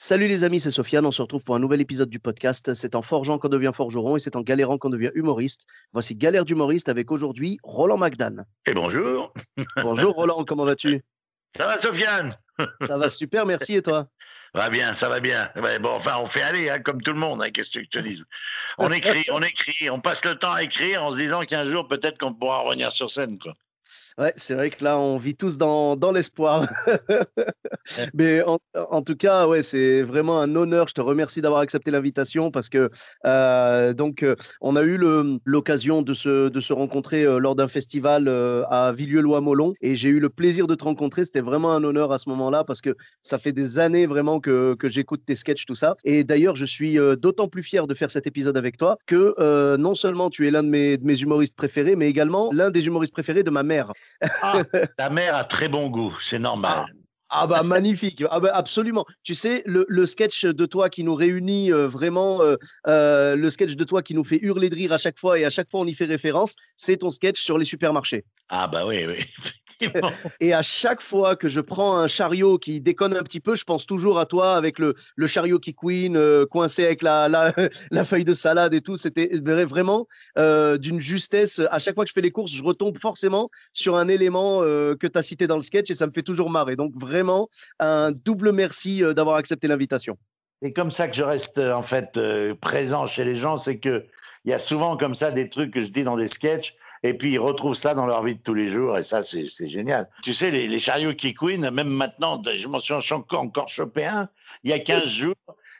Salut les amis, c'est Sofiane. On se retrouve pour un nouvel épisode du podcast. C'est en forgeant qu'on devient forgeron et c'est en galérant qu'on devient humoriste. Voici Galère d'humoriste avec aujourd'hui Roland Magdan. Et bonjour. Bonjour Roland, comment vas-tu? Ça va Sofiane? Ça va super, merci et toi? Va bien, ça va bien. Bon, enfin, on fait aller, hein, comme tout le monde, hein, qu'est-ce que je te dis? On écrit, on écrit, on passe le temps à écrire en se disant qu'un jour, peut-être qu'on pourra revenir sur scène. Quoi. Ouais, c'est vrai que là, on vit tous dans, dans l'espoir. Mais en, en, tout cas, ouais, c'est vraiment un honneur. Je te remercie d'avoir accepté l'invitation parce que euh, donc euh, on a eu l'occasion de se, de se rencontrer euh, lors d'un festival à Villeux-Lois-Molon et j'ai eu le plaisir de te rencontrer. C'était vraiment un honneur à ce moment-là parce que ça fait des années vraiment que, que j'écoute tes sketchs, tout ça. Et d'ailleurs, je suis d'autant plus fier de faire cet épisode avec toi que euh, non seulement tu es l'un de mes, de mes humoristes préférés, mais également l'un des humoristes préférés de ma mère. Ah, ta mère a très bon goût, c'est normal. Ah. Ah bah magnifique, ah bah absolument. Tu sais, le, le, sketch de toi qui nous réunit euh, vraiment, euh, euh, le sketch de toi qui nous fait hurler de rire à chaque fois et à chaque fois on y fait référence, c'est ton sketch sur les supermarchés. Ah bah oui, oui. et à chaque fois que je prends un chariot qui déconne un petit peu, je pense toujours à toi avec le, le chariot qui queen, euh, coincé avec la, la, la, feuille de salade et tout. C'était vraiment euh, d'une justesse. À chaque fois que je fais les courses, je retombe forcément sur un élément euh, que tu as cité dans le sketch et ça me fait toujours marrer. Donc vraiment, un double merci euh, d'avoir accepté l'invitation. C'est comme ça que je reste en fait euh, présent chez les gens, c'est que il y a souvent comme ça des trucs que je dis dans des sketchs et puis ils retrouvent ça dans leur vie de tous les jours, et ça, c'est génial. Tu sais, les, les chariots qui couinent, même maintenant, je m'en suis encore, encore chopé un, il y a 15 jours,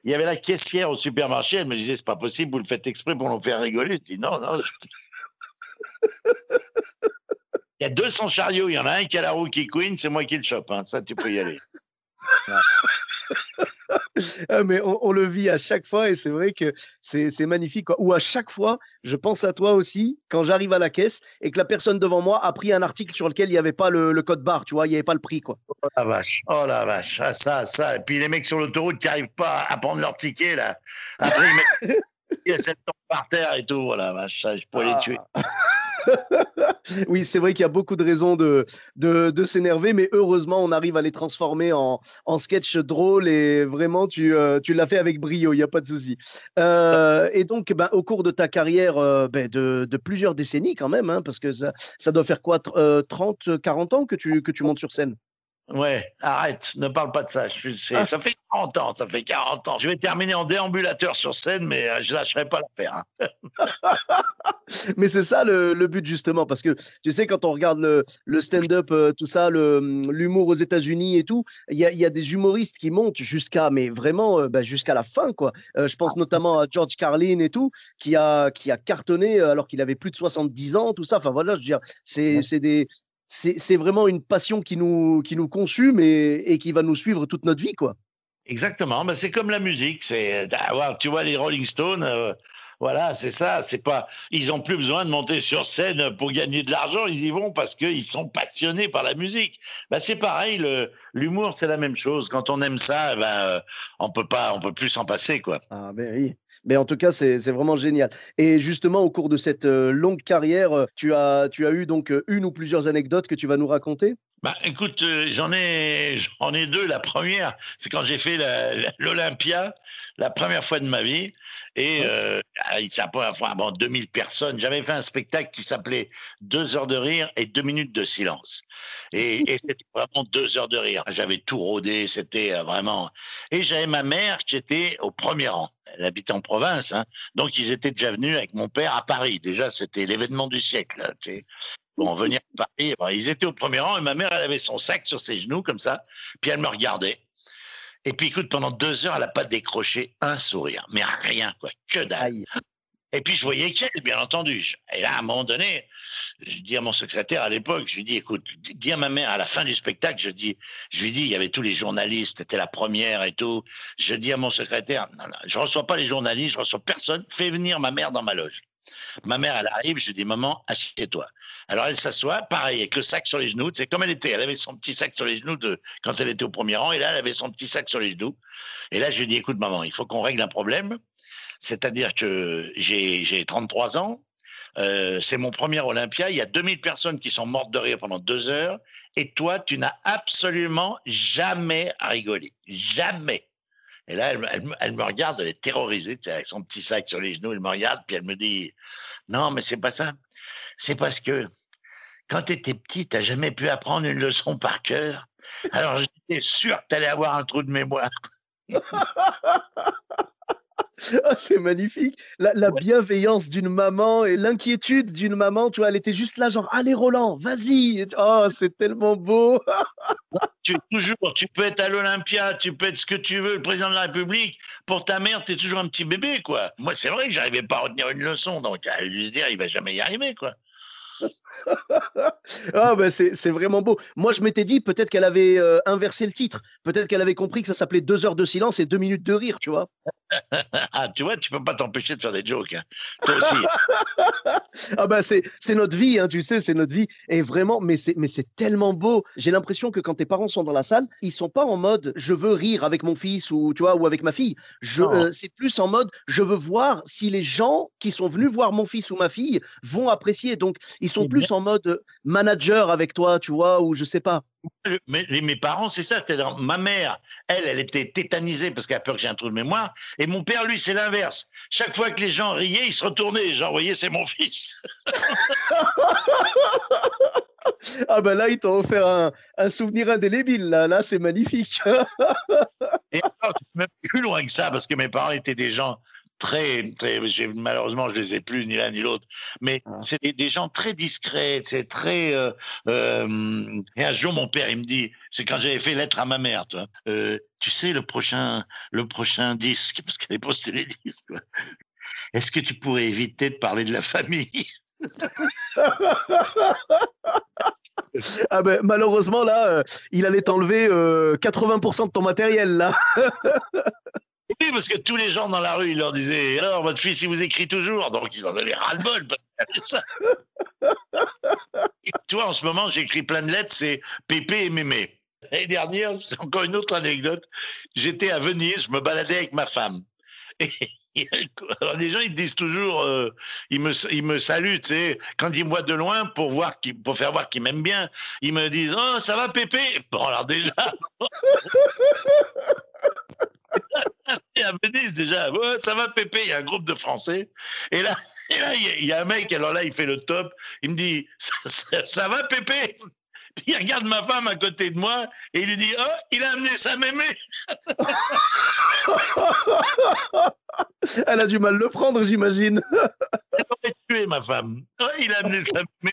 il y avait la caissière au supermarché, elle me disait, c'est pas possible, vous le faites exprès pour nous faire rigoler. Je dis, non, non. il y a 200 chariots, il y en a un qui a la roue qui couine, c'est moi qui le chope, hein. ça, tu peux y aller. ah, mais on, on, le vit à chaque fois et c'est vrai que c'est magnifique. Quoi. Ou à chaque fois, je pense à toi aussi quand j'arrive à la caisse et que la personne devant moi a pris un article sur lequel il n'y avait pas le, le, code barre, tu vois, il n'y avait pas le prix. Quoi. Oh la vache, oh la vache, ah, ça, ça. Et puis les mecs sur l'autoroute qui n'arrivent pas à prendre leur ticket, là. Après, ils mettent par terre et tout, voilà, vache, ça, je pourrais ah. les tuer. oui, c'est vrai qu'il y a beaucoup de raisons de, de, s'énerver, mais heureusement, on arrive à les transformer en, en sketch drôle et vraiment, tu, euh, tu l'as fait avec brio, il n'y a pas de souci. Euh, et donc, ben, au cours de ta carrière euh, ben, de, de, plusieurs décennies quand même, hein, parce que ça, ça doit faire quoi, 30, 40 ans que tu, que tu montes sur scène? Ouais, arrête, ne parle pas de ça. Je, ah. Ça fait 40 ans, ça fait 40 ans. Je vais terminer en déambulateur sur scène, mais je lâcherai pas l'affaire. Hein. mais c'est ça le, le, but justement, parce que tu sais, quand on regarde le, le stand-up, euh, tout ça, l'humour aux États-Unis et tout, il y a, y a, des humoristes qui montent jusqu'à, mais vraiment, euh, bah, jusqu'à la fin, quoi. Euh, je pense notamment à George Carlin et tout, qui a, qui a cartonné alors qu'il avait plus de 70 ans, tout ça. Enfin voilà, je veux dire, c'est des, c'est vraiment une passion qui nous, qui nous consume et, et, qui va nous suivre toute notre vie, quoi. Exactement, ben c'est comme la musique. C'est, ah, tu vois les Rolling Stones, euh, voilà, c'est ça. C'est pas, ils ont plus besoin de monter sur scène pour gagner de l'argent. Ils y vont parce qu'ils sont passionnés par la musique. Ben, c'est pareil. l'humour, c'est la même chose. Quand on aime ça, ben, euh, on peut pas, on peut plus s'en passer, quoi. Ah ben oui. Mais en tout cas, c'est vraiment génial. Et justement, au cours de cette euh, longue carrière, euh, tu as, tu as eu donc euh, une ou plusieurs anecdotes que tu vas nous raconter? Bah, écoute, euh, j'en ai, j'en ai deux. La première, c'est quand j'ai fait l'Olympia, la, la, première fois de ma vie. Et euh, la première fois, bon, 2000 personnes. J'avais fait un spectacle qui s'appelait Deux heures de rire et deux minutes de silence. Et, et c'était vraiment deux heures de rire. J'avais tout rodé, c'était vraiment. Et j'avais ma mère qui était au premier rang. Elle habite en province, hein. donc ils étaient déjà venus avec mon père à Paris. Déjà, c'était l'événement du siècle. Sais bon, venir à Paris. Ils étaient au premier rang et ma mère, elle avait son sac sur ses genoux comme ça, puis elle me regardait. Et puis écoute, pendant deux heures, elle n'a pas décroché un sourire, mais rien, quoi, que dalle. Et puis je voyais qu'elle, bien entendu. Et là, à un moment donné, je dis à mon secrétaire à l'époque, je lui dis, écoute, dis à ma mère à la fin du spectacle, je dis, je lui dis, il y avait tous les journalistes, c'était la première et tout. Je dis à mon secrétaire, non, non, je reçois pas les journalistes, je reçois personne, fais venir ma mère dans ma loge. Ma mère, elle arrive, je lui dis, maman, assieds-toi. Alors elle s'assoit, pareil, avec le sac sur les genoux. C'est comme elle était. Elle avait son petit sac sur les genoux de, quand elle était au premier rang, et là, elle avait son petit sac sur les genoux. Et là, je lui dis, écoute, maman, il faut qu'on règle un problème. C'est-à-dire que j'ai 33 ans, euh, c'est mon premier Olympia, il y a 2000 personnes qui sont mortes de rire pendant deux heures, et toi, tu n'as absolument jamais rigolé. Jamais. Et là, elle, me regarde, elle est terrorisée, avec son petit sac sur les genoux, elle me regarde, puis elle me dit Non, mais c'est pas ça. C'est parce que quand tu étais petit, tu jamais pu apprendre une leçon par cœur. Alors j'étais sûr que tu allais avoir un trou de mémoire. Ah, c'est magnifique. La, bienveillance d'une maman et l'inquiétude d'une maman, tu vois, elle était juste là, genre, allez Roland, vas-y. Oh, c'est tellement beau. tu, toujours, tu peux être à l'Olympia, tu peux être ce que tu veux, le président de la République. Pour ta mère, tu es toujours un petit bébé, quoi. Moi, c'est vrai que j'arrivais pas à retenir une leçon, donc à lui dire, il va jamais y arriver, quoi. ah ben c'est vraiment beau. Moi je m'étais dit peut-être qu'elle avait euh, inversé le titre, peut-être qu'elle avait compris que ça s'appelait deux heures de silence et deux minutes de rire, tu vois. ah tu vois, tu peux pas t'empêcher de faire des jokes, hein. toi aussi. ah ben c'est notre vie, hein, tu sais, c'est notre vie. Et vraiment, mais c'est mais c'est tellement beau. J'ai l'impression que quand tes parents sont dans la salle, ils sont pas en mode je veux rire avec mon fils ou tu vois ou avec ma fille. Je euh, c'est plus en mode je veux voir si les gens qui sont venus voir mon fils ou ma fille vont apprécier. Donc ils sont plus en mode manager avec toi, tu vois, ou je sais pas. Mais, mes parents, c'est ça. ma mère, elle, elle était tétanisée parce qu'elle a peur que j'ai un trou de mémoire. Et mon père, lui, c'est l'inverse. Chaque fois que les gens riaient, il se retournait. Genre, voyez, c'est mon fils. ah ben là, ils t'ont offert un, un, souvenir indélébile. Là, là c'est magnifique. Et encore, même plus loin que ça parce que mes parents étaient des gens très, très malheureusement, je les ai plus ni l'un ni l'autre, mais ah. c'est des, gens très discrets, c'est très. Euh, euh, et un jour, mon père, il me dit, c'est quand j'avais fait lettre à ma mère, toi, euh, tu sais le prochain, le prochain disque, parce qu'elle avait posté les disques. Est-ce que tu pourrais éviter de parler de la famille? Ah ben, malheureusement là, il allait t'enlever 80% de ton matériel là. Oui, parce que tous les gens dans la rue, ils leur disaient Alors, votre fils, il vous écrit toujours. Donc, ils en avaient ras-le-bol. Ça. Toi, en ce moment, j'écris plein de lettres c'est Pépé et Mémé. L'année dernière, encore une autre anecdote. J'étais à Venise, je me baladais avec ma femme. Et alors les gens ils disent toujours, euh, ils me ils me saluent, tu sais, quand ils me voient de loin pour voir pour faire voir qu'ils m'aiment bien, ils me disent oh ça va Pépé? Bon alors déjà. à Venise déjà, ça va Pépé, il y a un groupe de Français. Et là, il y, a un mec, alors là, il fait le top. Il me dit, ça, va Pépé? Puis il regarde ma femme à côté de moi et il lui dit, oh, il a amené sa mémé. Elle a du mal le prendre, j'imagine. Elle aurait tué ma femme. Oh, il a amené sa mémé.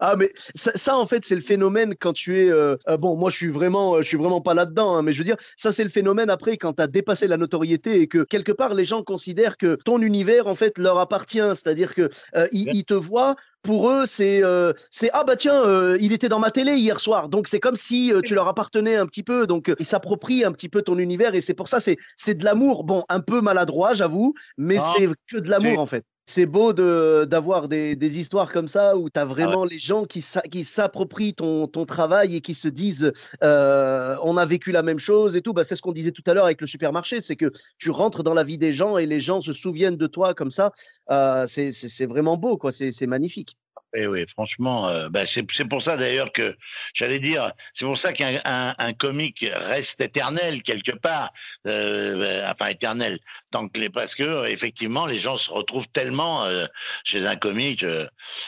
Ah mais ça, en fait c'est le phénomène quand tu es euh, euh, bon moi je suis vraiment euh, je suis vraiment pas là-dedans hein, mais je veux dire ça c'est le phénomène après quand tu as dépassé la notoriété et que quelque part les gens considèrent que ton univers en fait leur appartient c'est-à-dire que ils, te voient pour eux, c'est c'est ah bah tiens, il était dans ma télé hier soir. Donc c'est comme si tu leur appartenais un petit peu. Donc ils s'approprient un petit peu ton univers et c'est pour ça c'est c'est de l'amour. Bon, un peu maladroit, j'avoue, mais ah, c'est que de l'amour en fait c'est beau d'avoir des, des, histoires comme ça où tu as ah vraiment les gens qui, s'approprient ton, ton, travail et qui se disent euh, on a vécu la même chose et tout. Bah, c'est ce qu'on disait tout à l'heure avec le supermarché c'est que tu rentres dans la vie des gens et les gens se souviennent de toi comme ça. Euh, c'est vraiment beau, quoi. C'est magnifique. Et eh oui, franchement, euh, bah, c'est pour ça d'ailleurs que j'allais dire, c'est pour ça qu'un un, comique reste éternel quelque part, euh, enfin éternel, tant que les parce que effectivement les gens se retrouvent tellement euh, chez un comique.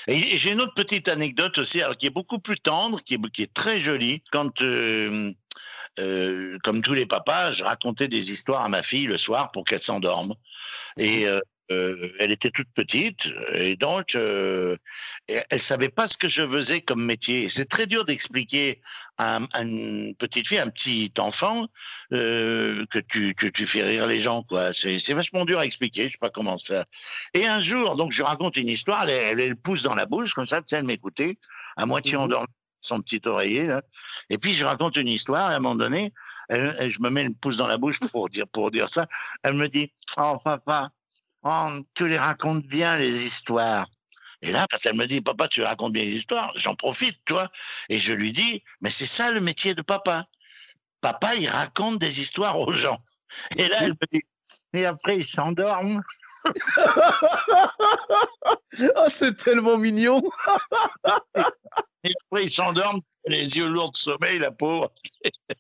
Et, j'ai une autre petite anecdote aussi, alors qui est beaucoup plus tendre, qui est, qui est très jolie. Quand comme tous les papas, je racontais des histoires à ma fille le soir pour qu'elle s'endorme. Et. Euh, elle était toute petite et donc euh, elle savait pas ce que je faisais comme métier. C'est très dur d'expliquer à, une petite fille, un petit enfant, euh, que tu que tu fais rire les gens quoi. C'est vachement dur à expliquer. Je sais pas comment ça. Et un jour, donc je raconte une histoire. Elle, elle, pousse dans la bouche comme ça. Elle m'écoutait à moitié mmh endormie, son petit oreiller. Là. Et puis je raconte une histoire. Et à un moment donné, elle, je me mets une pouce dans la bouche pour dire pour dire ça. Elle me dit, oh papa Oh, tu les racontes bien, les histoires. Et là, quand elle me dit, papa, tu racontes bien les histoires, j'en profite, toi. Et je lui dis, mais c'est ça le métier de papa. Papa, il raconte des histoires aux gens. Et là, elle me dit, et après, il s'endorme. Oh, c'est tellement mignon. et après, il s'endorme les yeux lourds de sommeil, la pauvre.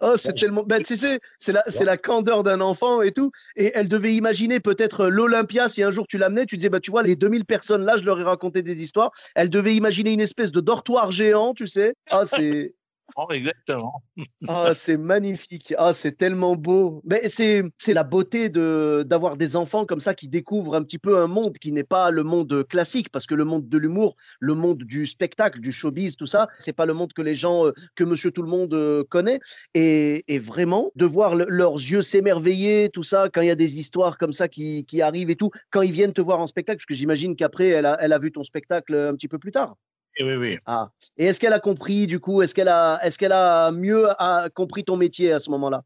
oh, c'est tellement. Ben, tu sais, c'est la, c'est la candeur d'un enfant et tout. Et elle devait imaginer peut-être l'Olympia, si un jour tu l'amenais, tu disais, bah, tu vois, les 2000 personnes là, je leur ai raconté des histoires. Elle devait imaginer une espèce de dortoir géant, tu sais. Ah, c'est. Exactement. Ah, c'est magnifique. Ah, c'est tellement beau. Mais c'est, c'est la beauté de, d'avoir des enfants comme ça qui découvrent un petit peu un monde qui n'est pas le monde classique, parce que le monde de l'humour, le monde du spectacle, du showbiz, tout ça, c'est pas le monde que les gens, euh, que monsieur tout le monde euh, connaît. Et, et vraiment, de voir leurs yeux s'émerveiller, tout ça, quand il y a des histoires comme ça qui, qui arrivent et tout, quand ils viennent te voir en spectacle, parce que j'imagine qu'après, elle a, elle a vu ton spectacle un petit peu plus tard. Oui, oui. Ah. Et est-ce qu'elle a compris, du coup, est-ce qu'elle a, est qu'elle a mieux a compris ton métier à ce moment-là?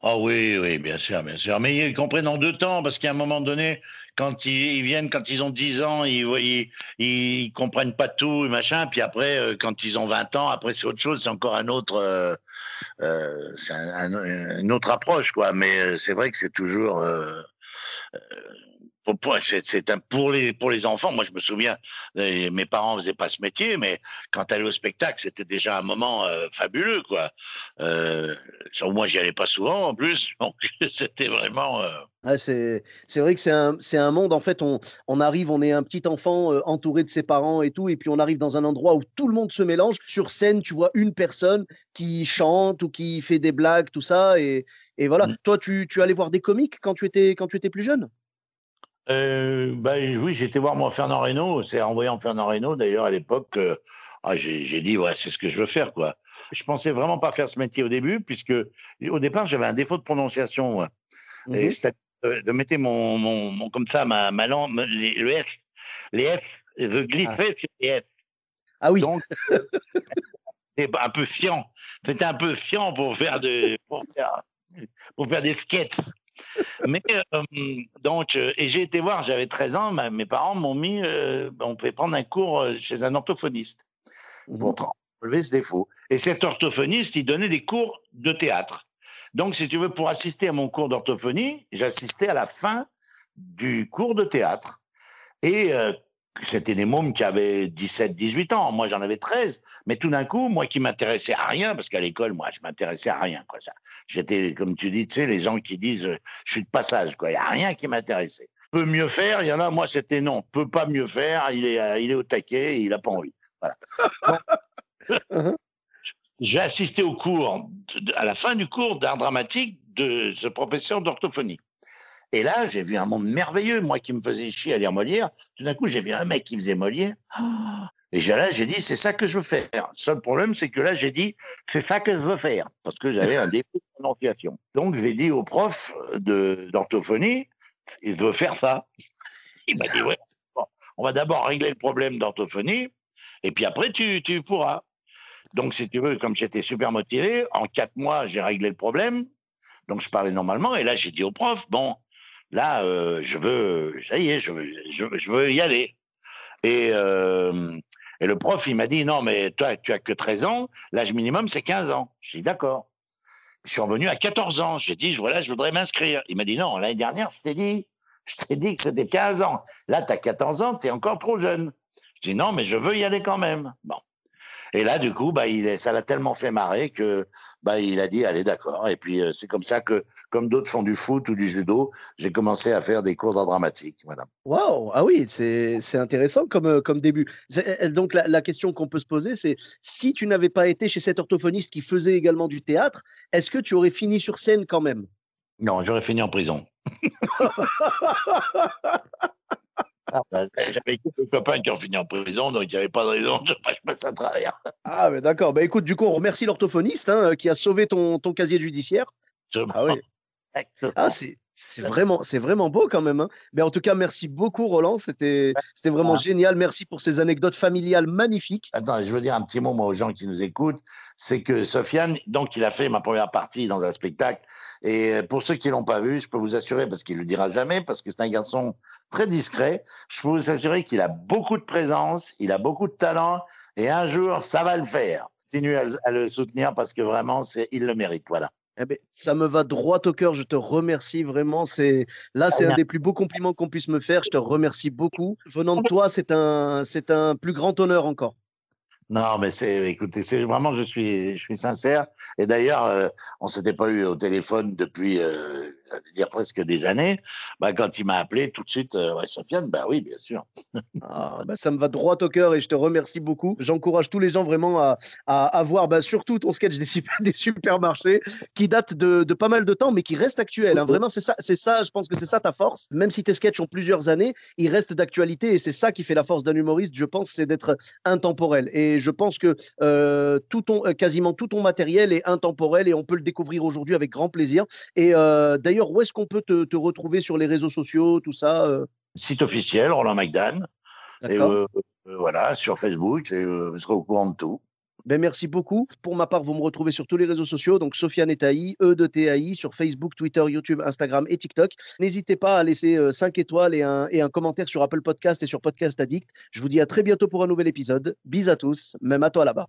Ah oui, oui, bien sûr, bien sûr. Mais ils comprennent en deux temps, parce qu'à un moment donné, quand ils, viennent, quand ils ont 10 ans, ils, ils, comprennent pas tout, et machin. Puis après, euh, quand ils ont 20 ans, après, c'est autre chose, c'est encore un autre, euh, euh, c'est une autre approche, quoi. Mais c'est vrai que c'est toujours c'est un pour les pour les enfants. Moi, je me souviens, mes parents faisaient pas ce métier, mais quand aller au spectacle, c'était déjà un moment euh, fabuleux, quoi. Euh, moi, j'y allais pas souvent en plus, donc c'était vraiment. Euh c'est vrai que c'est un, un monde, en fait, on, on arrive, on est un petit enfant euh, entouré de ses parents et tout, et puis on arrive dans un endroit où tout le monde se mélange. Sur scène, tu vois une personne qui chante ou qui fait des blagues, tout ça, et, et voilà. Mmh. Toi, tu, tu allais voir des comiques quand tu étais, quand tu étais plus jeune? Euh, bah, oui, j'étais voir moi Fernand Reynaud. C'est en voyant Fernand Reynaud, d'ailleurs, à l'époque, ah, j'ai dit, ouais, c'est ce que je veux faire, quoi. Je pensais vraiment pas faire ce métier au début, puisque au départ, j'avais un défaut de prononciation. Et mmh de mettre mon, mon, comme ça, ma, ma langue, les, le F, les F, de glisser sur les F. Ah oui. Donc, c'était un peu fiant. C'était un peu fiant pour faire, de, pour faire, pour faire des sketchs. Mais donc, et j'ai été voir, j'avais 13 ans, mes parents m'ont mis, on pouvait prendre un cours chez un orthophoniste pour mmh enlever ce défaut. Et cet orthophoniste, il donnait des cours de théâtre. Donc, si tu veux, pour assister à mon cours d'orthophonie, j'assistais à la fin du cours de théâtre. Et c'était des mômes qui avaient 17, 18 ans. Moi, j'en avais 13. Mais tout d'un coup, moi qui m'intéressais à rien, parce qu'à l'école, moi, je m'intéressais à rien. Quoi, ça. J'étais, comme tu dis, tu sais, les gens qui disent, euh, je suis de passage. Quoi. Il n'y a rien qui m'intéressait. Peut mieux faire, il y en a, moi, c'était non. Peut pas mieux faire, il est, euh, il est au taquet, il n'a pas envie. Voilà. Uh-huh. J'ai assisté au cours, à la fin du cours d'art dramatique de ce professeur d'orthophonie. Et là, j'ai vu un monde merveilleux, moi qui me faisais chier à lire Molière. Tout d'un coup, j'ai vu un mec qui faisait Molière. Et là, j'ai dit, c'est ça que je veux faire. Le seul problème, c'est que là, j'ai dit, c'est ça que je veux faire, parce que j'avais un défaut de prononciation. Donc, j'ai dit au prof d'orthophonie, il veut faire ça. Il m'a dit, ouais, on va d'abord régler le problème d'orthophonie, et puis après, tu, tu pourras. Donc, si tu veux, comme j'étais super motivé, en quatre mois, j'ai réglé le problème. Donc, je parlais normalement. Et là, j'ai dit au prof, bon, Là, euh, je veux, ça y est, je veux, y aller. Et, euh, et le prof, il m'a dit, non, mais toi, tu as que 13 ans, l'âge minimum, c'est 15 ans. J'ai dit, d'accord. Je suis revenu à 14 ans. J'ai dit, voilà, je voudrais m'inscrire. Il m'a dit, non, l'année dernière, je t'ai dit, je t'ai dit que c'était 15 ans. Là, tu as 14 ans, tu es encore trop jeune. Je dis non, mais je veux y aller quand même. Bon. Et là, du coup, bah, il, ça l'a tellement fait marrer que bah, il a dit allez, d'accord. Et puis euh, c'est comme ça que, comme d'autres font du foot ou du judo, j'ai commencé à faire des cours d'art dramatique. Voilà. Waouh Ah oui, c'est intéressant comme, euh, comme début. Euh, donc la, la question qu'on peut se poser, c'est si tu n'avais pas été chez cet orthophoniste qui faisait également du théâtre, est-ce que tu aurais fini sur scène quand même? Non, j'aurais fini en prison. Ah, bah, j'avais quelques copains qui ont fini en prison, donc il n'y avait pas de raison que je passe à travers. Ah, mais d'accord. Bah, écoute, du coup, on remercie l'orthophoniste hein, qui a sauvé ton, ton casier judiciaire. Ah oui. Ah, c'est, c'est vraiment, c'est vraiment beau quand même. Hein. Mais en tout cas, merci beaucoup, Roland. C'était, c'était vraiment génial. Merci pour ces anecdotes familiales magnifiques. Attends, je veux dire un petit mot moi, aux gens qui nous écoutent. C'est que Sofiane, donc, il a fait ma première partie dans un spectacle. Et euh, pour ceux qui l'ont pas vu, je peux vous assurer, parce qu'il le dira jamais, parce que c'est un garçon très discret, je peux vous assurer qu'il a beaucoup de présence, il a beaucoup de talent, et un jour, ça va le faire. Continuez à, à le soutenir parce que vraiment, c'est, il le mérite. Voilà. Eh ben, ça me va droit au cœur. Je te remercie vraiment. C'est là, c'est un des plus beaux compliments qu'on puisse me faire. Je te remercie beaucoup. Venant de toi, c'est un, c'est un plus grand honneur encore. Non, mais c'est, écoutez, c'est vraiment, je suis, je suis sincère. Et d'ailleurs, euh, on s'était pas eu au téléphone depuis, euh, dire presque des années. Bah, quand il m'a appelé, tout de suite, euh, ouais, Sofiane, bah oui, bien sûr. ah, bah, ça me va droit au cœur et je te remercie beaucoup. J'encourage tous les gens vraiment à, à, voir, bah, surtout ton sketch des, super, des supermarchés, qui date de, de, pas mal de temps, mais qui reste actuel. Hein. Vraiment, c'est ça, c'est ça. Je pense que c'est ça ta force. Même si tes sketchs ont plusieurs années, ils restent d'actualité et c'est ça qui fait la force d'un humoriste. Je pense, c'est d'être intemporel. Et je pense que euh, tout ton, euh, quasiment tout ton matériel est intemporel et on peut le découvrir aujourd'hui avec grand plaisir. Et euh, d'ailleurs, où est-ce qu'on peut te, te, retrouver sur les réseaux sociaux, tout ça euh? Site officiel, Roland McDan. Et euh, voilà, sur Facebook, je serai au courant de tout. Ben, merci beaucoup. Pour ma part, vous me retrouvez sur tous les réseaux sociaux, donc Sofiane Etaï, E de TAI, sur Facebook, Twitter, YouTube, Instagram et TikTok. N'hésitez pas à laisser 5 étoiles et un, et un commentaire sur Apple Podcast et sur Podcast Addict. Je vous dis à très bientôt pour un nouvel épisode. Bis à tous, même à toi là-bas.